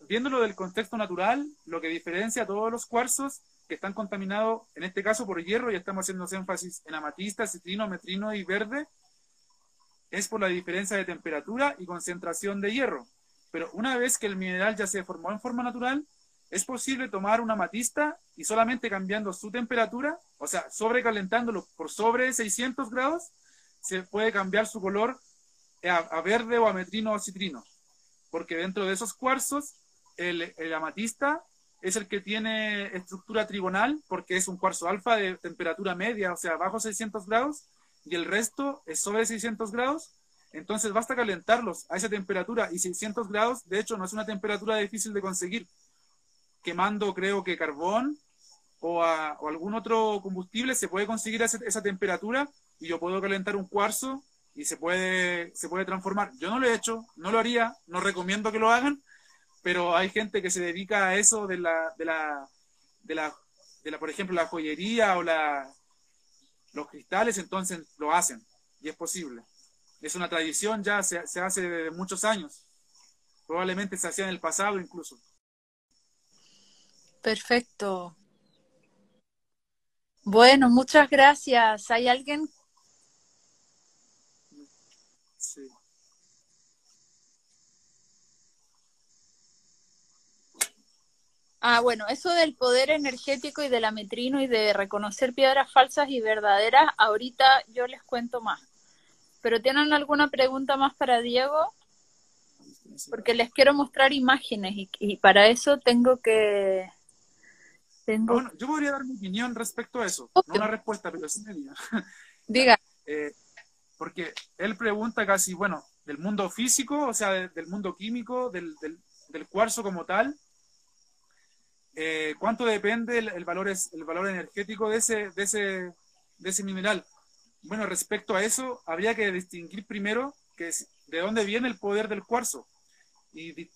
viéndolo del contexto natural, lo que diferencia a todos los cuarzos que están contaminados, en este caso por hierro, y estamos haciendo énfasis en amatista, citrino, metrino y verde, es por la diferencia de temperatura y concentración de hierro. Pero una vez que el mineral ya se formó en forma natural, es posible tomar una amatista y solamente cambiando su temperatura, o sea, sobrecalentándolo por sobre 600 grados, se puede cambiar su color a, verde o a metrino o citrino. Porque dentro de esos cuarzos, el, amatista es el que tiene estructura trigonal porque es un cuarzo alfa de temperatura media, o sea, bajo 600 grados, y el resto es sobre 600 grados. Entonces basta calentarlos a esa temperatura y 600 grados, de hecho, no es una temperatura difícil de conseguir. Quemando, creo que carbón o, algún otro combustible, se puede conseguir esa, esa temperatura y yo puedo calentar un cuarzo y se puede, se puede transformar. Yo no lo he hecho, no lo haría, no recomiendo que lo hagan, pero hay gente que se dedica a eso de la, de la, de la, de la por ejemplo, la joyería o la, los cristales, entonces lo hacen y es posible. Es una tradición ya, se, se hace desde muchos años. Probablemente se hacía en el pasado incluso. Perfecto. Bueno, muchas gracias. ¿Hay alguien? Sí. Ah, bueno, eso del poder energético y del ametrino y de reconocer piedras falsas y verdaderas, ahorita yo les cuento más. Pero ¿tienen alguna pregunta más para Diego? Porque les quiero mostrar imágenes y, para eso tengo que... Tengo... Bueno, yo podría dar mi opinión respecto a eso. No una respuesta, pero sí me Diga. Eh, porque él pregunta casi, bueno, del mundo físico, o sea, del mundo químico, del, cuarzo como tal, eh, ¿cuánto depende el, valor, el valor energético de ese, de, ese, de ese mineral? Bueno, respecto a eso, habría que distinguir primero que de dónde viene el poder del cuarzo. Y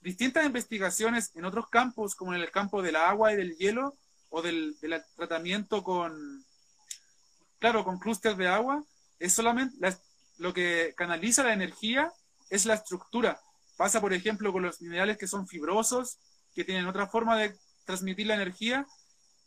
distintas investigaciones en otros campos, como en el campo del agua y del hielo, o del, tratamiento con, claro, con clústeres de agua, es solamente lo que canaliza la energía es la estructura. Pasa, por ejemplo, con los minerales que son fibrosos, que tienen otra forma de transmitir la energía.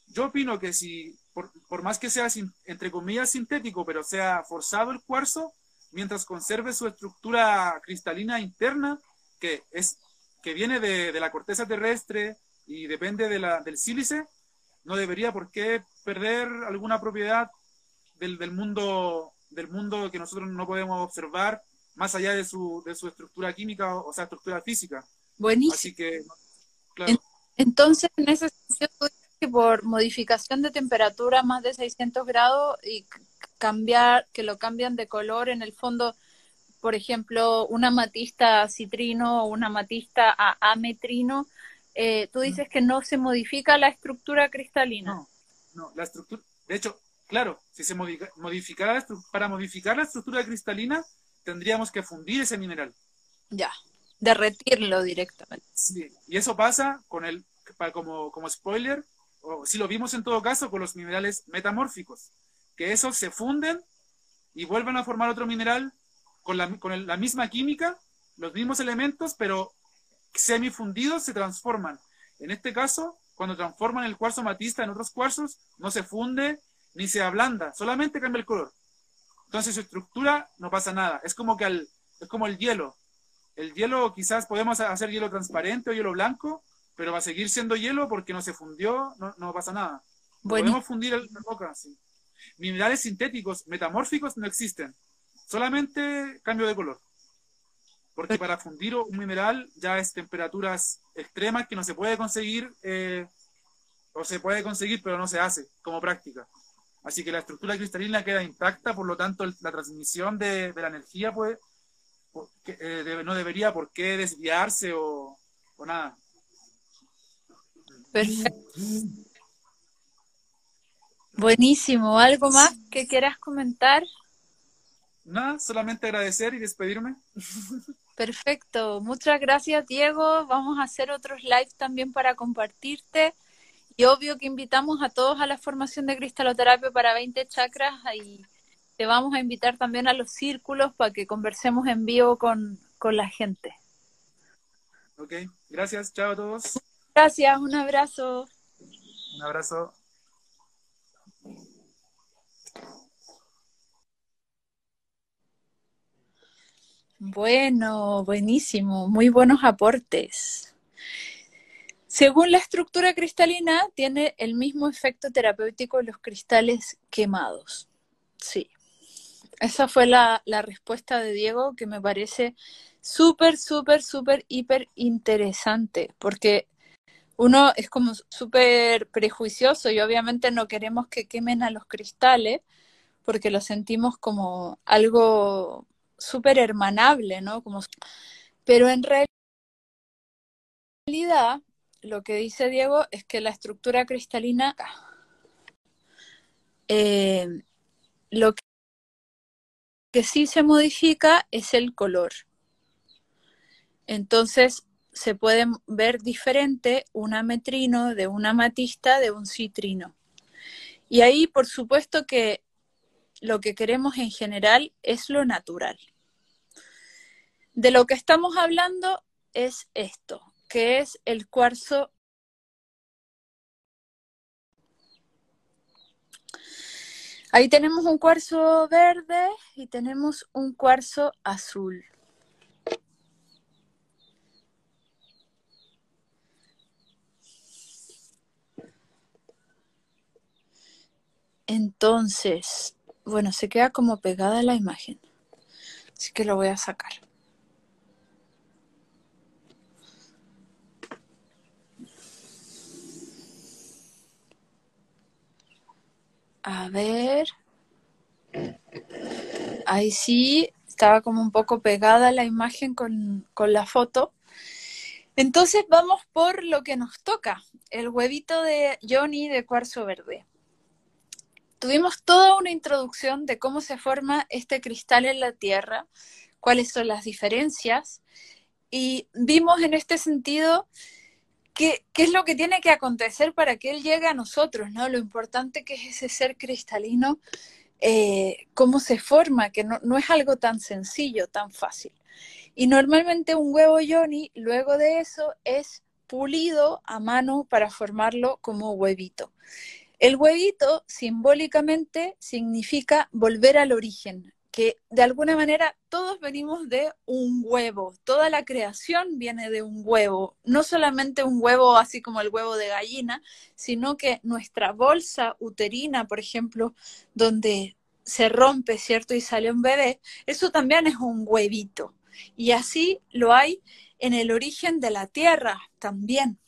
Yo opino que si, por, por más que sea, entre comillas, sintético, pero sea forzado el cuarzo, mientras conserve su estructura cristalina interna, que es que viene de, la corteza terrestre y depende de la, del sílice, no debería por qué perder alguna propiedad del, del, mundo, del mundo que nosotros no podemos observar más allá de su, de su estructura química, o sea, estructura física. Buenísimo. Así que, Entonces, en ese sentido, que por modificación de temperatura más de 600 grados y cambiar, que lo cambian de color, en el fondo por ejemplo, una matista citrino o una matista a ametrino, eh, tú dices que no se modifica la estructura cristalina. No, no, la estructura, de hecho, claro, si se modificara, para modificar la estructura cristalina, tendríamos que fundir ese mineral. Ya, derretirlo directamente. Sí, y eso pasa con el, como, como spoiler, o si lo vimos en todo caso, con los minerales metamórficos, que esos se funden y vuelven a formar otro mineral con la, misma química, los mismos elementos, pero semifundidos se transforman. En este caso, cuando transforman el cuarzo matista en otros cuarzos, no se funde ni se ablanda, solamente cambia el color. Entonces su estructura no pasa nada. Es como que es como el hielo. El hielo quizás podemos hacer hielo transparente o hielo blanco, pero va a seguir siendo hielo porque no se fundió, no, pasa nada. Podemos fundir la roca, sí. Minerales sintéticos metamórficos no existen solamente cambio de color. Porque para fundir un mineral ya es temperaturas extremas que no se puede conseguir, eh, o se puede conseguir, pero no se hace como práctica. Así que la estructura cristalina queda intacta, por lo tanto la transmisión de, la energía pues, no debería por qué desviarse o, o nada. Buenísimo. ¿Algo más que quieras comentar? nada, solamente agradecer y despedirme. Perfecto, muchas gracias Diego. Vamos a hacer otros live también para compartirte. Y obvio que invitamos a todos a la formación de cristaloterapia para 20 chakras y te vamos a invitar también a los círculos para que conversemos en vivo con, con la gente. Ok, gracias, chao a todos. Gracias, un abrazo. Un abrazo. Bueno, buenísimo, muy buenos aportes. Según la estructura cristalina, tiene el mismo efecto terapéutico en los cristales quemados. Sí, esa fue la, la respuesta de Diego que me parece súper, súper, súper, hiper interesante, porque uno es como súper prejuicioso y obviamente no queremos que quemen a los cristales porque lo sentimos como algo súper hermanable, ¿no? Como, pero en realidad, lo que dice Diego es que la estructura cristalina, eh, lo que sí se modifica es el color. Entonces, se puede ver diferente un ametrino de una amatista de un citrino. Y ahí, por supuesto que lo que queremos en general es lo natural. De lo que estamos hablando es esto, que es el cuarzo. Ahí tenemos un cuarzo verde y tenemos un cuarzo azul. Entonces, bueno, se queda como pegada la imagen. Así que lo voy a sacar. A ver. ahí sí estaba como un poco pegada la imagen con, con la foto. Entonces vamos por lo que nos toca, el huevito de Johnny de cuarzo verde. Tuvimos toda una introducción de cómo se forma este cristal en la Tierra, cuáles son las diferencias, y vimos en este sentido qué, es lo que tiene que acontecer para que él llegue a nosotros, ¿no? Lo importante que es ese ser cristalino, eh, cómo se forma, que no, no es algo tan sencillo, tan fácil. Y normalmente un huevo Johnny, luego de eso, es pulido a mano para formarlo como huevito. El huevito simbólicamente significa volver al origen, que de alguna manera todos venimos de un huevo, toda la creación viene de un huevo, no solamente un huevo así como el huevo de gallina, sino que nuestra bolsa uterina, por ejemplo, donde se rompe, ¿cierto? Y sale un bebé, eso también es un huevito. Y así lo hay en el origen de la tierra también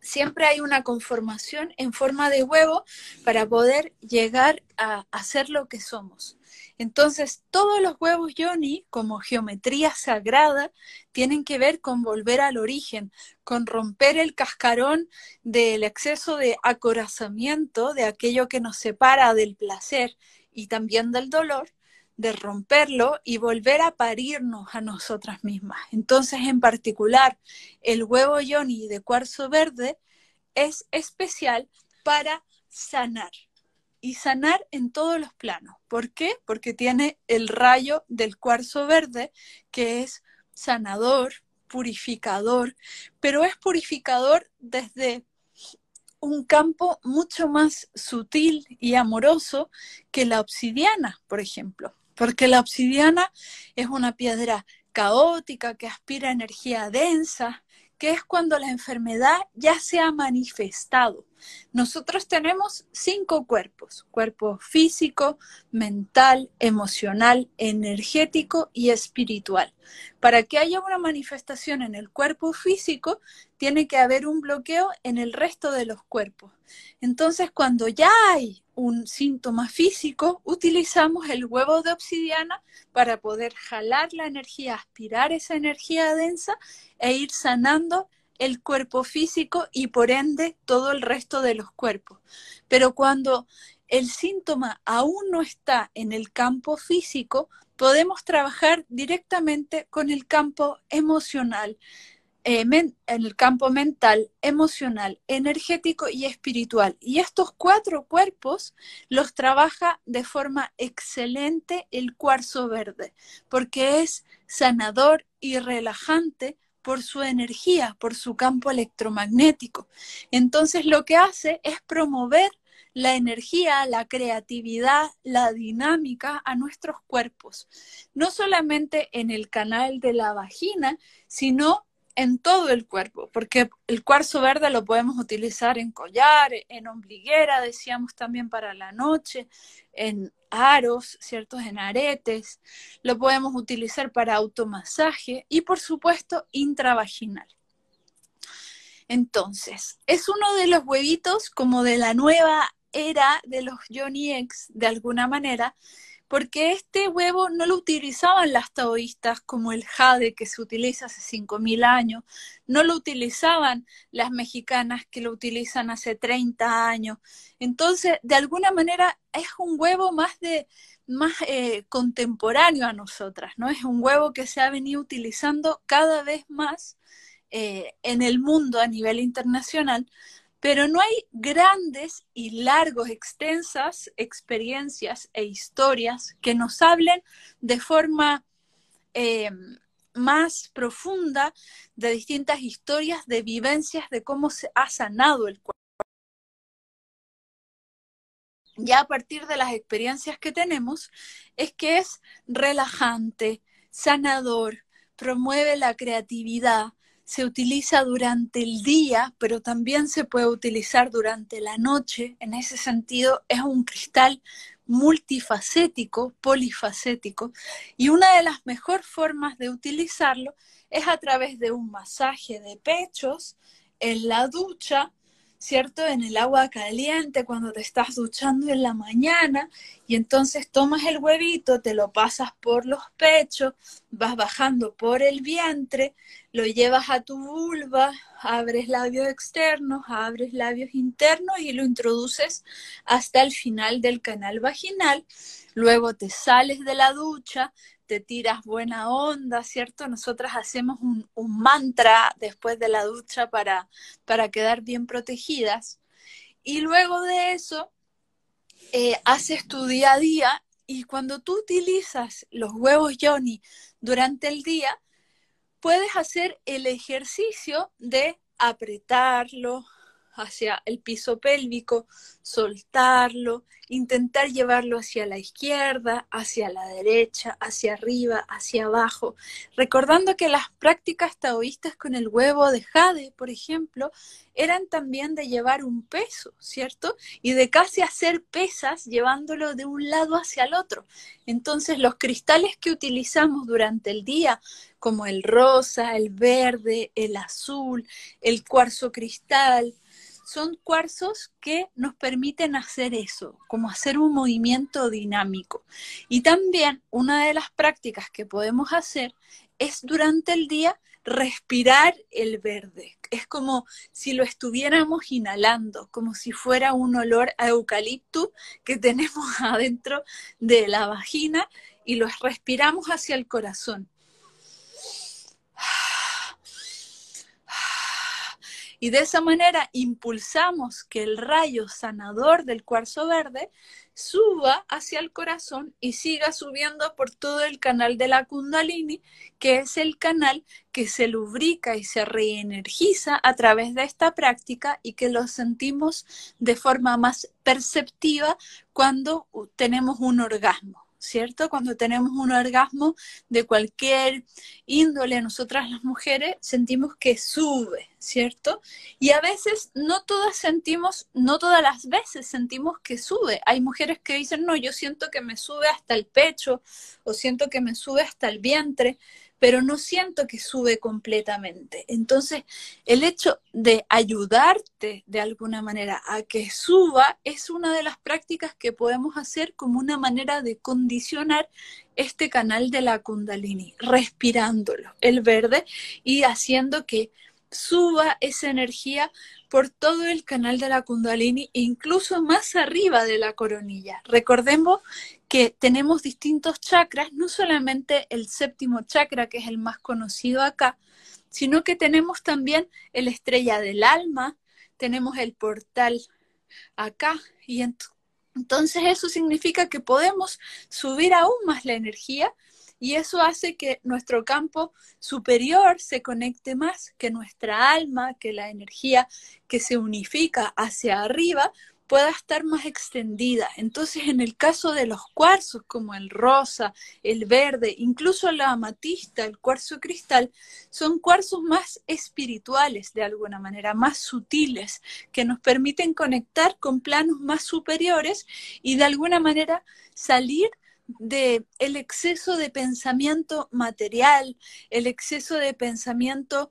siempre hay una conformación en forma de huevo para poder llegar a, ser lo que somos. Entonces, todos los huevos yoni, como geometría sagrada, tienen que ver con volver al origen, con romper el cascarón del exceso de acorazamiento, de aquello que nos separa del placer y también del dolor, de romperlo y volver a parirnos a nosotras mismas. Entonces, en particular, el huevo yoni de cuarzo verde es especial para sanar y sanar en todos los planos. ¿Por qué? Porque tiene el rayo del cuarzo verde que es sanador, purificador, pero es purificador desde un campo mucho más sutil y amoroso que la obsidiana, por ejemplo porque la obsidiana es una piedra caótica que aspira energía densa, que es cuando la enfermedad ya se ha manifestado. Nosotros tenemos cinco cuerpos, cuerpo físico, mental, emocional, energético y espiritual. Para que haya una manifestación en el cuerpo físico, tiene que haber un bloqueo en el resto de los cuerpos. Entonces, cuando ya hay un síntoma físico, utilizamos el huevo de obsidiana para poder jalar la energía, aspirar esa energía densa e ir sanando el cuerpo físico y por ende todo el resto de los cuerpos. Pero cuando el síntoma aún no está en el campo físico, podemos trabajar directamente con el campo emocional, eh, en el campo mental, emocional, energético y espiritual. Y estos cuatro cuerpos los trabaja de forma excelente el cuarzo verde, porque es sanador y relajante por su energía, por su campo electromagnético. Entonces lo que hace es promover la energía, la creatividad, la dinámica a nuestros cuerpos, no solamente en el canal de la vagina, sino en todo el cuerpo, porque el cuarzo verde lo podemos utilizar en collar, en ombliguera, decíamos también para la noche, en aros, ¿cierto? En aretes, lo podemos utilizar para automasaje y por supuesto intravaginal. Entonces, es uno de los huevitos como de la nueva era de los Johnny X, de alguna manera, porque este huevo no lo utilizaban las taoístas como el jade que se utiliza hace 5.000 años, no lo utilizaban las mexicanas que lo utilizan hace 30 años. Entonces, de alguna manera es un huevo más de más eh, contemporáneo a nosotras, ¿no? Es un huevo que se ha venido utilizando cada vez más eh, en el mundo a nivel internacional pero no hay grandes y largos, extensas experiencias e historias que nos hablen de forma eh, más profunda de distintas historias, de vivencias, de cómo se ha sanado el cuerpo. Ya a partir de las experiencias que tenemos, es que es relajante, sanador, promueve la creatividad, se utiliza durante el día, pero también se puede utilizar durante la noche. En ese sentido, es un cristal multifacético, polifacético, y una de las mejores formas de utilizarlo es a través de un masaje de pechos, en la ducha, ¿cierto? En el agua caliente cuando te estás duchando en la mañana y entonces tomas el huevito, te lo pasas por los pechos, vas bajando por el vientre, lo llevas a tu vulva, abres labios externos, abres labios internos y lo introduces hasta el final del canal vaginal. Luego te sales de la ducha, te tiras buena onda, ¿cierto? Nosotras hacemos un, mantra después de la ducha para, para quedar bien protegidas. Y luego de eso, eh, haces tu día a día y cuando tú utilizas los huevos Johnny durante el día, puedes hacer el ejercicio de apretarlo, hacia el piso pélvico, soltarlo, intentar llevarlo hacia la izquierda, hacia la derecha, hacia arriba, hacia abajo, recordando que las prácticas taoístas con el huevo de jade, por ejemplo, eran también de llevar un peso, ¿cierto? Y de casi hacer pesas llevándolo de un lado hacia el otro. Entonces los cristales que utilizamos durante el día, como el rosa, el verde, el azul, el cuarzo cristal, son cuarzos que nos permiten hacer eso, como hacer un movimiento dinámico. Y también una de las prácticas que podemos hacer es durante el día respirar el verde. Es como si lo estuviéramos inhalando, como si fuera un olor a eucalipto que tenemos adentro de la vagina y lo respiramos hacia el corazón. Y de esa manera impulsamos que el rayo sanador del cuarzo verde suba hacia el corazón y siga subiendo por todo el canal de la kundalini, que es el canal que se lubrica y se reenergiza a través de esta práctica y que lo sentimos de forma más perceptiva cuando tenemos un orgasmo. ¿Cierto? Cuando tenemos un orgasmo de cualquier índole, nosotras las mujeres sentimos que sube, ¿cierto? Y a veces no todas sentimos, no todas las veces sentimos que sube. Hay mujeres que dicen, no, yo siento que me sube hasta el pecho o siento que me sube hasta el vientre, pero no siento que sube completamente. Entonces, el hecho de ayudarte de alguna manera a que suba es una de las prácticas que podemos hacer como una manera de condicionar este canal de la kundalini, respirándolo, el verde, y haciendo que suba esa energía por todo el canal de la kundalini, incluso más arriba de la coronilla. Recordemos que tenemos distintos chakras, no solamente el séptimo chakra, que es el más conocido acá, sino que tenemos también el estrella del alma, tenemos el portal acá, y entonces eso significa que podemos subir aún más la energía y eso hace que nuestro campo superior se conecte más, que nuestra alma, que la energía que se unifica hacia arriba pueda estar más extendida. Entonces, en el caso de los cuarzos, como el rosa, el verde, incluso la amatista, el cuarzo cristal, son cuarzos más espirituales de alguna manera, más sutiles, que nos permiten conectar con planos más superiores y de alguna manera salir de el exceso de pensamiento material, el exceso de pensamiento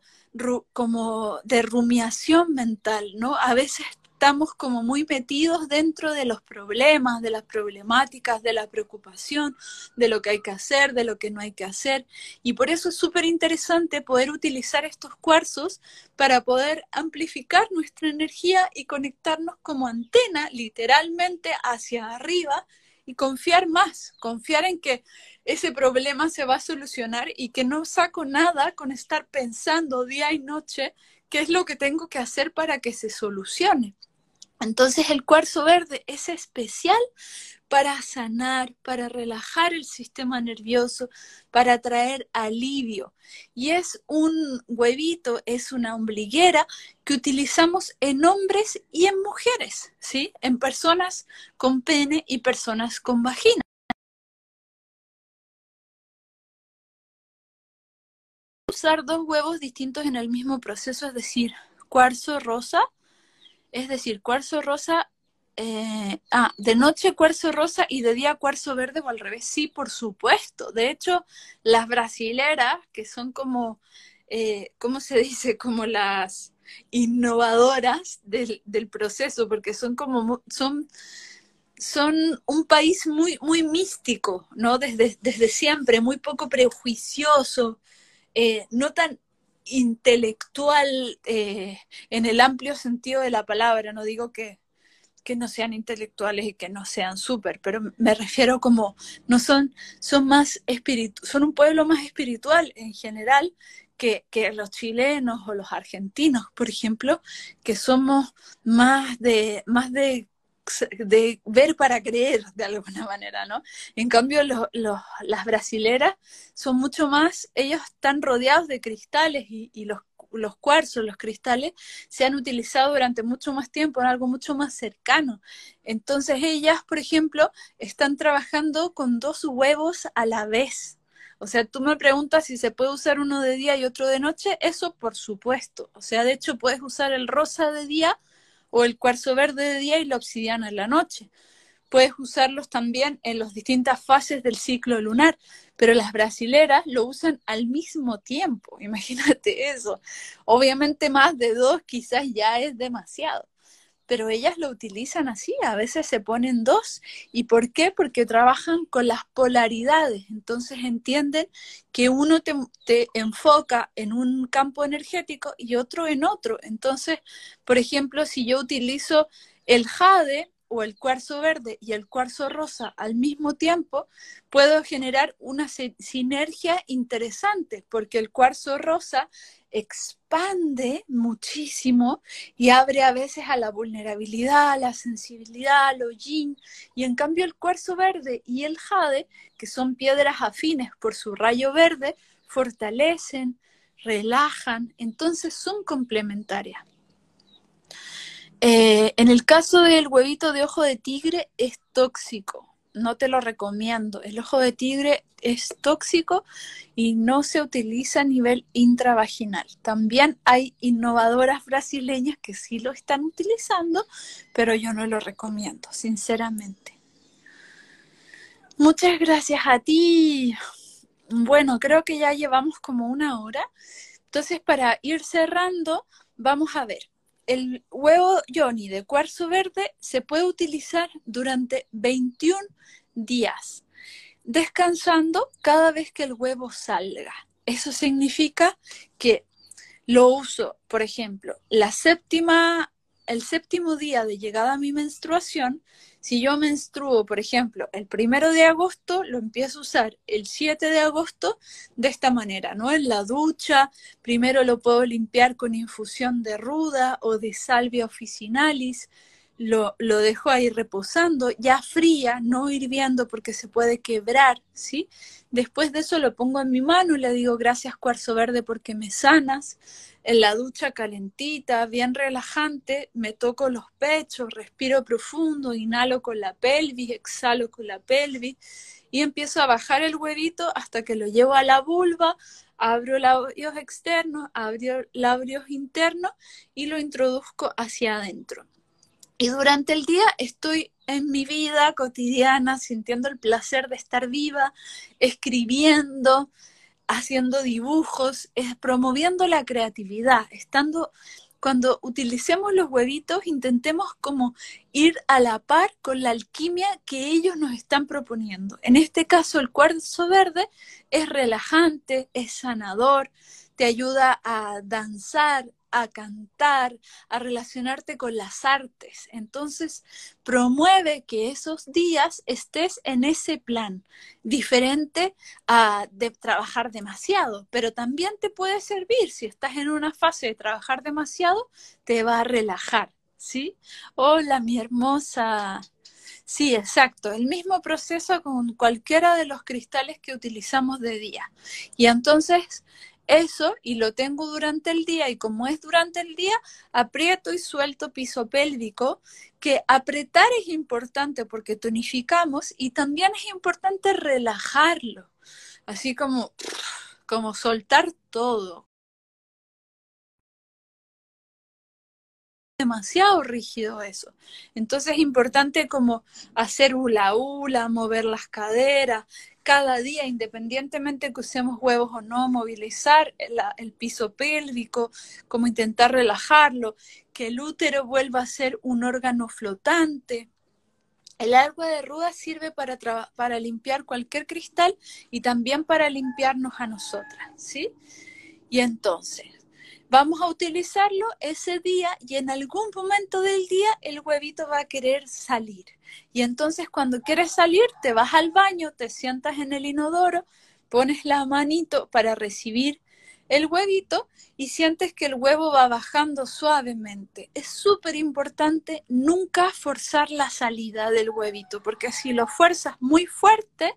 como de rumiación mental, ¿no? A veces estamos como muy metidos dentro de los problemas, de las problemáticas, de la preocupación, de lo que hay que hacer, de lo que no hay que hacer. Y por eso es súper interesante poder utilizar estos cuarzos para poder amplificar nuestra energía y conectarnos como antena literalmente hacia arriba y confiar más, confiar en que ese problema se va a solucionar y que no saco nada con estar pensando día y noche qué es lo que tengo que hacer para que se solucione. Entonces el cuarzo verde es especial para sanar, para relajar el sistema nervioso, para traer alivio. Y es un huevito, es una ombliguera que utilizamos en hombres y en mujeres, ¿sí? En personas con pene y personas con vagina. Usar dos huevos distintos en el mismo proceso, es decir, cuarzo rosa, es decir, cuarzo rosa eh, ah, de noche cuarzo rosa y de día cuarzo verde o al revés. Sí, por supuesto. De hecho, las brasileras, que son como, eh, ¿cómo se dice? Como las, innovadoras del, del proceso, porque son como, son son un país muy, muy místico, ¿no? Desde, desde siempre, muy poco prejuicioso, eh, no tan intelectual en el amplio sentido de la palabra, no digo que, que no sean intelectuales y que no sean súper, pero me refiero como no son, son más espiritu son un pueblo más espiritual en general que, que, los chilenos o los argentinos, por ejemplo, que somos más de, más de de ver para creer de alguna manera, ¿no? En cambio, las brasileras son mucho más, ellos están rodeados de cristales y, los, los cuarzos, los cristales, se han utilizado durante mucho más tiempo en algo mucho más cercano. Entonces ellas, por ejemplo, están trabajando con dos huevos a la vez. O sea, tú me preguntas si se puede usar uno de día y otro de noche, eso por supuesto. O sea, de hecho puedes usar el rosa de día o el cuarzo verde de día y la obsidiana en la noche. Puedes usarlos también en las distintas fases del ciclo lunar, pero las brasileras lo usan al mismo tiempo, imagínate eso. Obviamente más de dos quizás ya es demasiado pero ellas lo utilizan así, a veces se ponen dos. ¿Y por qué? Porque trabajan con las polaridades, entonces entienden que uno te, enfoca en un campo energético y otro en otro. Entonces, por ejemplo, si yo utilizo el jade, o el cuarzo verde y el cuarzo rosa al mismo tiempo, puedo generar una sinergia interesante, porque el cuarzo rosa expande muchísimo y abre a veces a la vulnerabilidad, a la sensibilidad, a lo yin, y en cambio el cuarzo verde y el jade, que son piedras afines por su rayo verde, fortalecen, relajan, entonces son complementarias. Eh, en el caso del huevito de ojo de tigre es tóxico, no te lo recomiendo. El ojo de tigre es tóxico y no se utiliza a nivel intravaginal. También hay innovadoras brasileñas que sí lo están utilizando, pero yo no lo recomiendo, sinceramente. Muchas gracias a ti. Bueno, creo que ya llevamos como una hora. Entonces, para ir cerrando, vamos a ver el huevo Johnny de cuarzo verde se puede utilizar durante 21 días, descansando cada vez que el huevo salga. Eso significa que lo uso, por ejemplo, la séptima, el séptimo día de llegada a mi menstruación, si yo menstruo, por ejemplo, el primero de agosto, lo empiezo a usar el 7 de agosto de esta manera, ¿no? En la ducha, primero lo puedo limpiar con infusión de ruda o de salvia officinalis, lo, lo dejo ahí reposando, ya fría, no hirviendo porque se puede quebrar, ¿sí? Después de eso lo pongo en mi mano y le digo gracias cuarzo verde porque me sanas en la ducha calentita, bien relajante, me toco los pechos, respiro profundo, inhalo con la pelvis, exhalo con la pelvis y empiezo a bajar el huevito hasta que lo llevo a la vulva, abro labios externos, abro labios internos y lo introduzco hacia adentro. Y durante el día estoy en mi vida cotidiana sintiendo el placer de estar viva, escribiendo, haciendo dibujos, es promoviendo la creatividad, estando cuando utilicemos los huevitos, intentemos como ir a la par con la alquimia que ellos nos están proponiendo. En este caso, el cuarzo verde es relajante, es sanador, te ayuda a danzar, a cantar, a relacionarte con las artes. Entonces, promueve que esos días estés en ese plan, diferente a de trabajar demasiado, pero también te puede servir. Si estás en una fase de trabajar demasiado, te va a relajar, ¿sí? Hola, mi hermosa. Sí, exacto. El mismo proceso con cualquiera de los cristales que utilizamos de día. Y entonces eso y lo tengo durante el día y como es durante el día, aprieto y suelto piso pélvico, que apretar es importante porque tonificamos y también es importante relajarlo, así como, como soltar todo, demasiado rígido eso. Entonces es importante como hacer hula hula, mover las caderas, cada día, independientemente que usemos huevos o no, movilizar el, piso pélvico, como intentar relajarlo, que el útero vuelva a ser un órgano flotante. El agua de ruda sirve para, para limpiar cualquier cristal y también para limpiarnos a nosotras, ¿sí? Y entonces, vamos a utilizarlo ese día y en algún momento del día el huevito va a querer salir. Y entonces cuando quieres salir, te vas al baño, te sientas en el inodoro, pones la manito para recibir el huevito y sientes que el huevo va bajando suavemente. Es súper importante nunca forzar la salida del huevito, porque si lo fuerzas muy fuerte,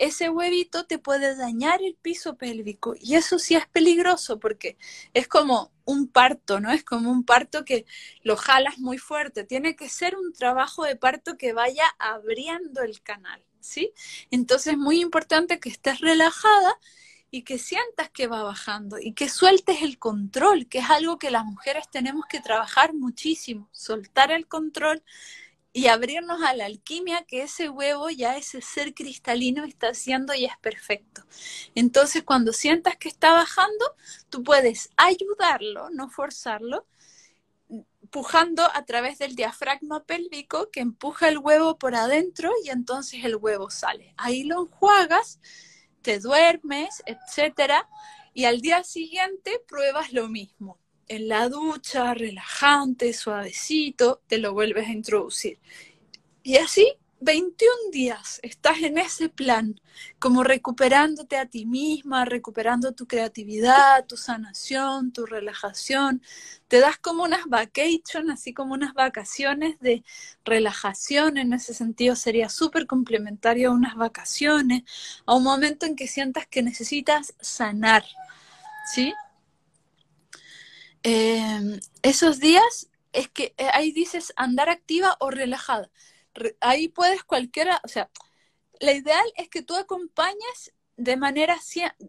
ese huevito te puede dañar el piso pélvico y eso sí es peligroso porque es como un parto, ¿no? Es como un parto que lo jalas muy fuerte. Tiene que ser un trabajo de parto que vaya abriendo el canal, ¿sí? Entonces es muy importante que estés relajada y que sientas que va bajando y que sueltes el control, que es algo que las mujeres tenemos que trabajar muchísimo, soltar el control y abrirnos a la alquimia que ese huevo, ya ese ser cristalino está haciendo y es perfecto. Entonces, cuando sientas que está bajando, tú puedes ayudarlo, no forzarlo, empujando a través del diafragma pélvico que empuja el huevo por adentro y entonces el huevo sale. Ahí lo enjuagas, te duermes, etcétera, y al día siguiente pruebas lo mismo en la ducha, relajante, suavecito, te lo vuelves a introducir. Y así, 21 días estás en ese plan, como recuperándote a ti misma, recuperando tu creatividad, tu sanación, tu relajación. Te das como unas vacations, así como unas vacaciones de relajación. En ese sentido sería súper complementario a unas vacaciones, a un momento en que sientas que necesitas sanar. ¿Sí? Em, esos días es que eh, ahí dices andar activa o relajada. ahí puedes cualquiera, o sea, la ideal es que tú acompañes de manera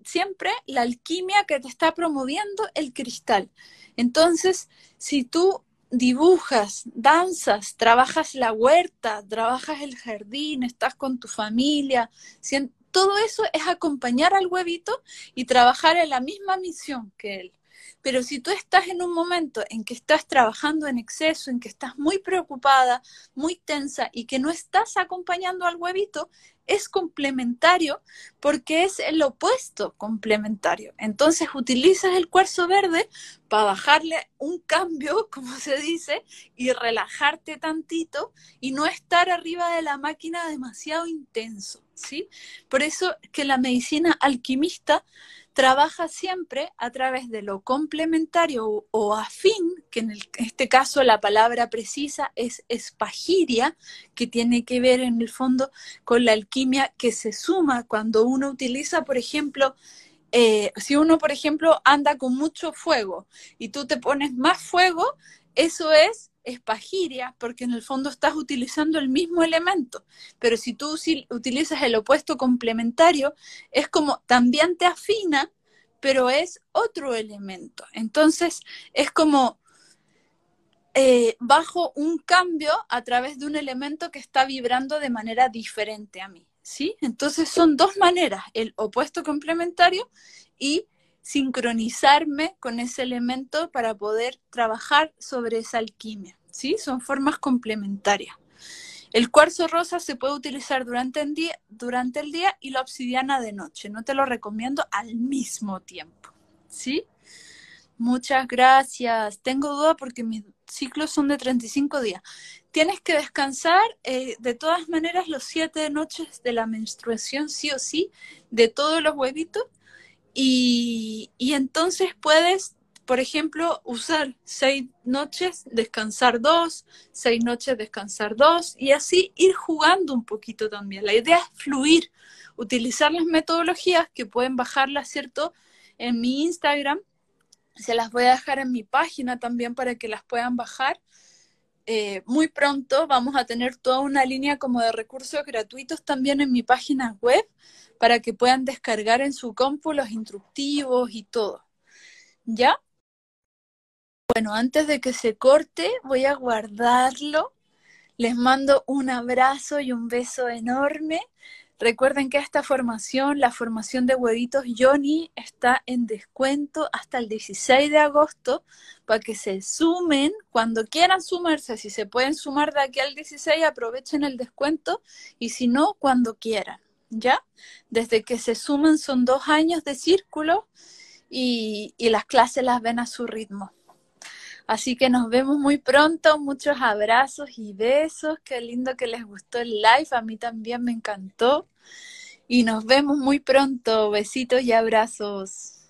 siempre la alquimia que te está promoviendo el cristal. Entonces, si tú dibujas, danzas, trabajas la huerta, trabajas el jardín, estás con tu familia, todo eso es acompañar al huevito y trabajar en la misma misión que él. Pero si tú estás en un momento en que estás trabajando en exceso, en que estás muy preocupada, muy tensa y que no estás acompañando al huevito, es complementario porque es el opuesto complementario. Entonces utilizas el cuarzo verde para bajarle un cambio, como se dice, y relajarte tantito y no estar arriba de la máquina demasiado intenso, ¿sí? Por eso que la medicina alquimista trabaja siempre a través de lo complementario o, afín, que en, este caso la palabra precisa es espagiria, que tiene que ver en el fondo con la alquimia que se suma cuando uno utiliza, por ejemplo, eh, si uno, por ejemplo, anda con mucho fuego y tú te pones más fuego, eso es espagiria, porque en el fondo estás utilizando el mismo elemento, pero si tú utilizas el opuesto complementario, es como también te afina, pero es otro elemento. Entonces, es como eh, bajo un cambio a través de un elemento que está vibrando de manera diferente a mí, ¿sí? Entonces son dos maneras, el opuesto complementario y sincronizarme con ese elemento para poder trabajar sobre esa alquimia. ¿sí? Son formas complementarias. El cuarzo rosa se puede utilizar durante el, día, durante el día y la obsidiana de noche. No te lo recomiendo al mismo tiempo. ¿Sí? Muchas gracias. Tengo duda porque mis ciclos son de 35 días. Tienes que descansar eh, de todas maneras los siete noches de la menstruación, sí o sí, de todos los huevitos y, entonces puedes, por ejemplo, usar seis noches, descansar dos, seis noches, descansar dos, y así ir jugando un poquito también. La idea es fluir, utilizar las metodologías que pueden bajarlas, ¿cierto? En mi Instagram, se las voy a dejar en mi página también para que las puedan bajar. Eh, muy pronto vamos a tener toda una línea como de recursos gratuitos también en mi página web para que puedan descargar en su compu los instructivos y todo. ¿Ya? Bueno, antes de que se corte, voy a guardarlo. Les mando un abrazo y un beso enorme. Recuerden que esta formación, la formación de huevitos Johnny, está en descuento hasta el 16 de agosto para que se sumen cuando quieran sumarse. Si se pueden sumar de aquí al 16, aprovechen el descuento y si no, cuando quieran. ¿Ya? Desde que se sumen son dos años de círculo y, y las clases las ven a su ritmo. Así que nos vemos muy pronto, muchos abrazos y besos, qué lindo que les gustó el live, a mí también me encantó. Y nos vemos muy pronto, besitos y abrazos.